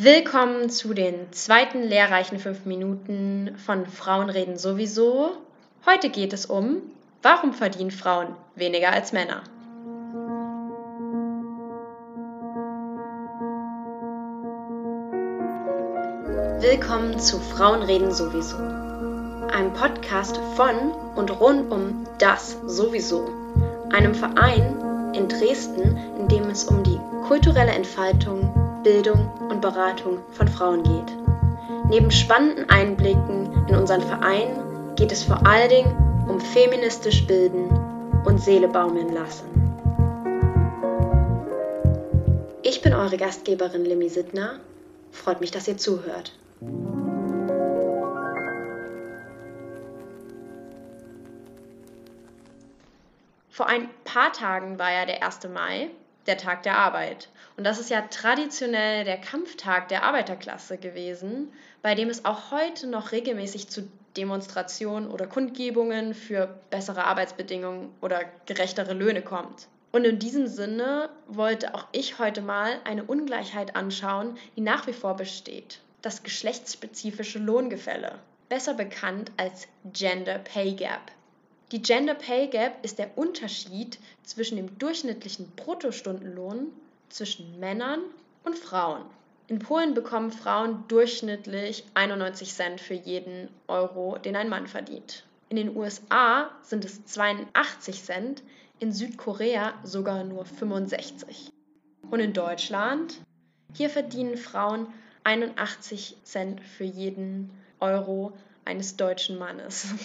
Willkommen zu den zweiten lehrreichen fünf Minuten von Frauen reden sowieso. Heute geht es um, warum verdienen Frauen weniger als Männer? Willkommen zu Frauen reden sowieso, einem Podcast von und rund um das sowieso, einem Verein in Dresden, in dem es um die kulturelle Entfaltung Bildung und Beratung von Frauen geht. Neben spannenden Einblicken in unseren Verein geht es vor allen Dingen um feministisch bilden und Seele baumeln lassen. Ich bin eure Gastgeberin Limi Sittner. Freut mich, dass ihr zuhört. Vor ein paar Tagen war ja der 1. Mai der Tag der Arbeit. Und das ist ja traditionell der Kampftag der Arbeiterklasse gewesen, bei dem es auch heute noch regelmäßig zu Demonstrationen oder Kundgebungen für bessere Arbeitsbedingungen oder gerechtere Löhne kommt. Und in diesem Sinne wollte auch ich heute mal eine Ungleichheit anschauen, die nach wie vor besteht. Das geschlechtsspezifische Lohngefälle, besser bekannt als Gender Pay Gap. Die Gender Pay Gap ist der Unterschied zwischen dem durchschnittlichen Bruttostundenlohn zwischen Männern und Frauen. In Polen bekommen Frauen durchschnittlich 91 Cent für jeden Euro, den ein Mann verdient. In den USA sind es 82 Cent, in Südkorea sogar nur 65. Und in Deutschland? Hier verdienen Frauen 81 Cent für jeden Euro eines deutschen Mannes.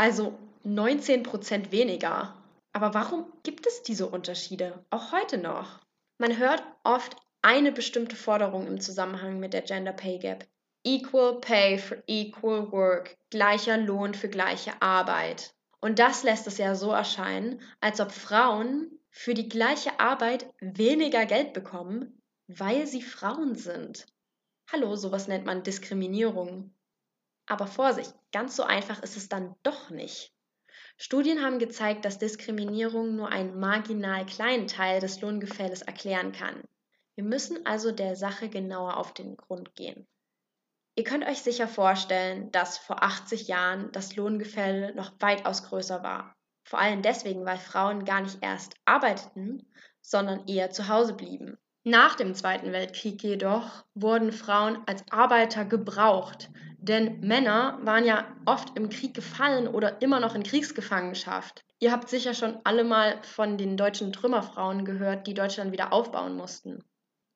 Also 19 Prozent weniger. Aber warum gibt es diese Unterschiede, auch heute noch? Man hört oft eine bestimmte Forderung im Zusammenhang mit der Gender Pay Gap. Equal Pay for Equal Work, gleicher Lohn für gleiche Arbeit. Und das lässt es ja so erscheinen, als ob Frauen für die gleiche Arbeit weniger Geld bekommen, weil sie Frauen sind. Hallo, sowas nennt man Diskriminierung. Aber Vorsicht, ganz so einfach ist es dann doch nicht. Studien haben gezeigt, dass Diskriminierung nur einen marginal kleinen Teil des Lohngefälles erklären kann. Wir müssen also der Sache genauer auf den Grund gehen. Ihr könnt euch sicher vorstellen, dass vor 80 Jahren das Lohngefälle noch weitaus größer war. Vor allem deswegen, weil Frauen gar nicht erst arbeiteten, sondern eher zu Hause blieben. Nach dem Zweiten Weltkrieg jedoch wurden Frauen als Arbeiter gebraucht, denn Männer waren ja oft im Krieg gefallen oder immer noch in Kriegsgefangenschaft. Ihr habt sicher schon alle mal von den deutschen Trümmerfrauen gehört, die Deutschland wieder aufbauen mussten.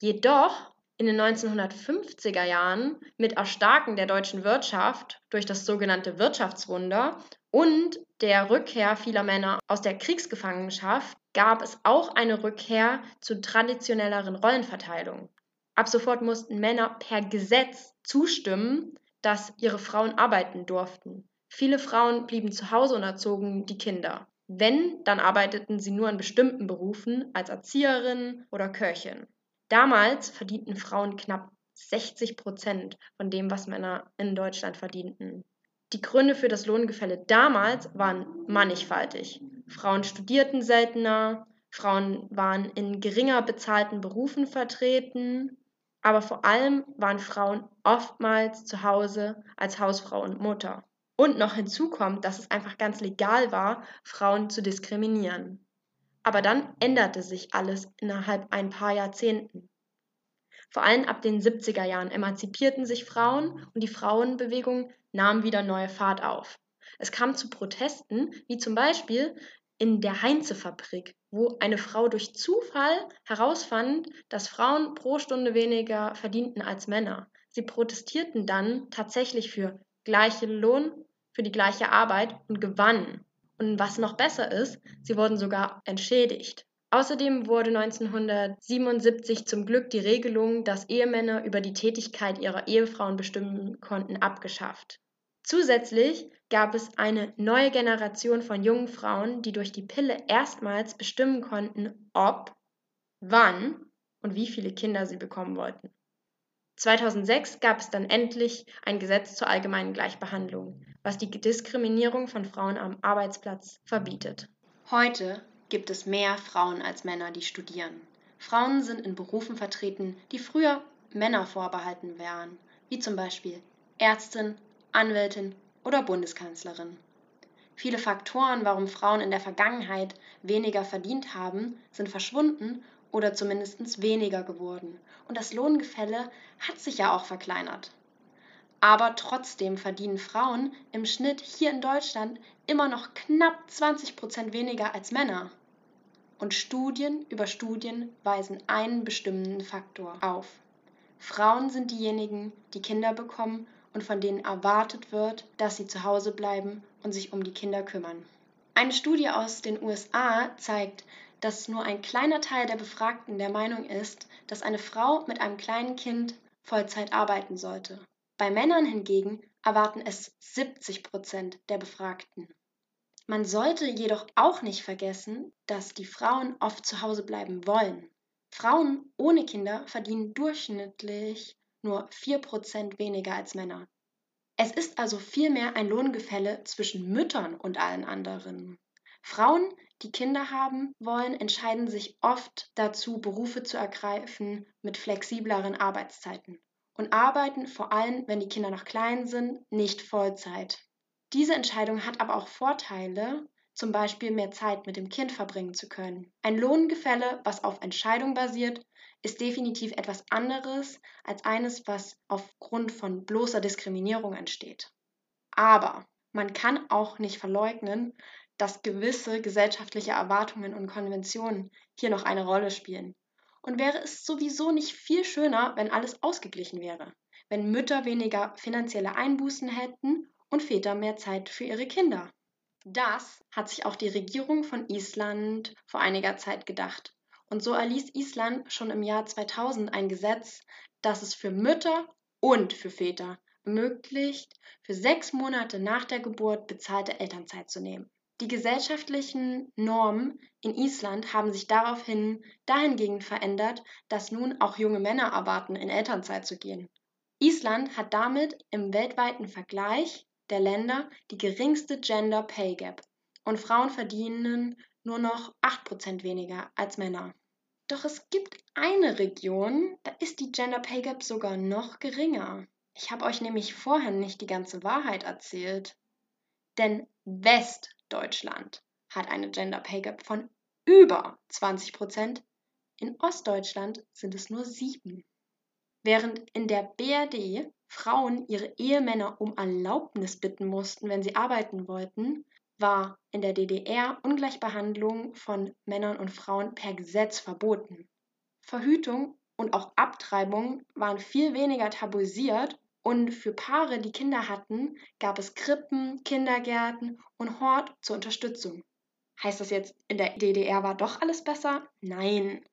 Jedoch in den 1950er Jahren mit Erstarken der deutschen Wirtschaft durch das sogenannte Wirtschaftswunder und der Rückkehr vieler Männer aus der Kriegsgefangenschaft gab es auch eine Rückkehr zu traditionelleren Rollenverteilung. Ab sofort mussten Männer per Gesetz zustimmen, dass ihre Frauen arbeiten durften. Viele Frauen blieben zu Hause und erzogen die Kinder. Wenn, dann arbeiteten sie nur in bestimmten Berufen als Erzieherin oder Köchin. Damals verdienten Frauen knapp 60 Prozent von dem, was Männer in Deutschland verdienten. Die Gründe für das Lohngefälle damals waren mannigfaltig. Frauen studierten seltener, Frauen waren in geringer bezahlten Berufen vertreten, aber vor allem waren Frauen oftmals zu Hause als Hausfrau und Mutter. Und noch hinzu kommt, dass es einfach ganz legal war, Frauen zu diskriminieren. Aber dann änderte sich alles innerhalb ein paar Jahrzehnten. Vor allem ab den 70er Jahren emanzipierten sich Frauen und die Frauenbewegung nahm wieder neue Fahrt auf. Es kam zu Protesten, wie zum Beispiel in der Heinze-Fabrik, wo eine Frau durch Zufall herausfand, dass Frauen pro Stunde weniger verdienten als Männer. Sie protestierten dann tatsächlich für gleichen Lohn, für die gleiche Arbeit und gewannen. Und was noch besser ist, sie wurden sogar entschädigt. Außerdem wurde 1977 zum Glück die Regelung, dass Ehemänner über die Tätigkeit ihrer Ehefrauen bestimmen konnten, abgeschafft. Zusätzlich gab es eine neue Generation von jungen Frauen, die durch die Pille erstmals bestimmen konnten, ob, wann und wie viele Kinder sie bekommen wollten. 2006 gab es dann endlich ein Gesetz zur allgemeinen Gleichbehandlung, was die Diskriminierung von Frauen am Arbeitsplatz verbietet. Heute gibt es mehr Frauen als Männer, die studieren. Frauen sind in Berufen vertreten, die früher Männer vorbehalten wären, wie zum Beispiel Ärztin, Anwältin oder Bundeskanzlerin. Viele Faktoren, warum Frauen in der Vergangenheit weniger verdient haben, sind verschwunden oder zumindest weniger geworden. Und das Lohngefälle hat sich ja auch verkleinert. Aber trotzdem verdienen Frauen im Schnitt hier in Deutschland immer noch knapp 20 Prozent weniger als Männer. Und Studien über Studien weisen einen bestimmenden Faktor auf. Frauen sind diejenigen, die Kinder bekommen und von denen erwartet wird, dass sie zu Hause bleiben und sich um die Kinder kümmern. Eine Studie aus den USA zeigt, dass nur ein kleiner Teil der Befragten der Meinung ist, dass eine Frau mit einem kleinen Kind Vollzeit arbeiten sollte. Bei Männern hingegen erwarten es 70 Prozent der Befragten. Man sollte jedoch auch nicht vergessen, dass die Frauen oft zu Hause bleiben wollen. Frauen ohne Kinder verdienen durchschnittlich nur 4 Prozent weniger als Männer. Es ist also vielmehr ein Lohngefälle zwischen Müttern und allen anderen. Frauen, die Kinder haben wollen, entscheiden sich oft dazu, Berufe zu ergreifen mit flexibleren Arbeitszeiten und arbeiten vor allem, wenn die Kinder noch klein sind, nicht Vollzeit. Diese Entscheidung hat aber auch Vorteile, zum Beispiel mehr Zeit mit dem Kind verbringen zu können. Ein Lohngefälle, was auf Entscheidung basiert, ist definitiv etwas anderes als eines, was aufgrund von bloßer Diskriminierung entsteht. Aber man kann auch nicht verleugnen, dass gewisse gesellschaftliche Erwartungen und Konventionen hier noch eine Rolle spielen. Und wäre es sowieso nicht viel schöner, wenn alles ausgeglichen wäre, wenn Mütter weniger finanzielle Einbußen hätten und Väter mehr Zeit für ihre Kinder. Das hat sich auch die Regierung von Island vor einiger Zeit gedacht. Und so erließ Island schon im Jahr 2000 ein Gesetz, das es für Mütter und für Väter ermöglicht, für sechs Monate nach der Geburt bezahlte Elternzeit zu nehmen. Die gesellschaftlichen Normen in Island haben sich daraufhin dahingehend verändert, dass nun auch junge Männer erwarten, in Elternzeit zu gehen. Island hat damit im weltweiten Vergleich der Länder die geringste Gender Pay Gap und Frauen verdienen nur noch 8% weniger als Männer. Doch es gibt eine Region, da ist die Gender Pay Gap sogar noch geringer. Ich habe euch nämlich vorher nicht die ganze Wahrheit erzählt. Denn Westdeutschland hat eine Gender Pay Gap von über 20% In Ostdeutschland sind es nur 7. Während in der BRD Frauen ihre Ehemänner um Erlaubnis bitten mussten, wenn sie arbeiten wollten, war in der DDR Ungleichbehandlung von Männern und Frauen per Gesetz verboten. Verhütung und auch Abtreibung waren viel weniger tabuisiert und für Paare, die Kinder hatten, gab es Krippen, Kindergärten und Hort zur Unterstützung. Heißt das jetzt, in der DDR war doch alles besser? Nein.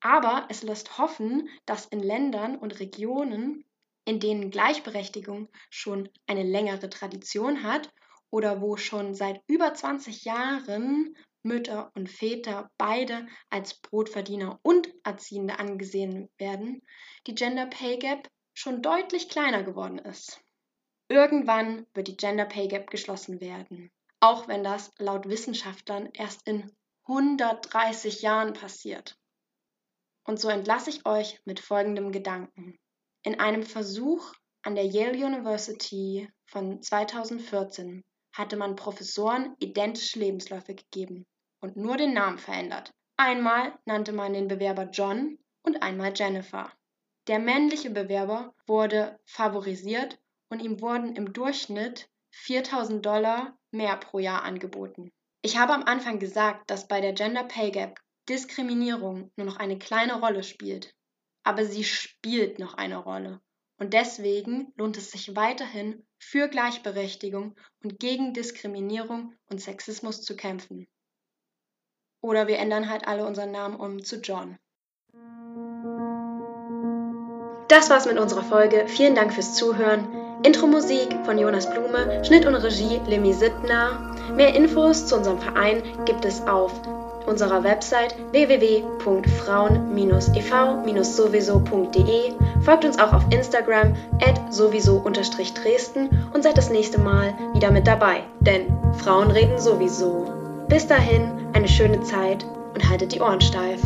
Aber es lässt hoffen, dass in Ländern und Regionen in denen Gleichberechtigung schon eine längere Tradition hat oder wo schon seit über 20 Jahren Mütter und Väter beide als Brotverdiener und Erziehende angesehen werden, die Gender Pay Gap schon deutlich kleiner geworden ist. Irgendwann wird die Gender Pay Gap geschlossen werden, auch wenn das laut Wissenschaftlern erst in 130 Jahren passiert. Und so entlasse ich euch mit folgendem Gedanken. In einem Versuch an der Yale University von 2014 hatte man Professoren identische Lebensläufe gegeben und nur den Namen verändert. Einmal nannte man den Bewerber John und einmal Jennifer. Der männliche Bewerber wurde favorisiert und ihm wurden im Durchschnitt 4000 Dollar mehr pro Jahr angeboten. Ich habe am Anfang gesagt, dass bei der Gender Pay Gap Diskriminierung nur noch eine kleine Rolle spielt aber sie spielt noch eine Rolle. Und deswegen lohnt es sich weiterhin für Gleichberechtigung und gegen Diskriminierung und Sexismus zu kämpfen. Oder wir ändern halt alle unseren Namen um zu John. Das war's mit unserer Folge. Vielen Dank fürs Zuhören. Intro-Musik von Jonas Blume, Schnitt und Regie Lemmy Sittner. Mehr Infos zu unserem Verein gibt es auf unserer Website www.frauen-ev-sowieso.de. Folgt uns auch auf Instagram at sowieso-dresden und seid das nächste Mal wieder mit dabei, denn Frauen reden sowieso. Bis dahin eine schöne Zeit und haltet die Ohren steif.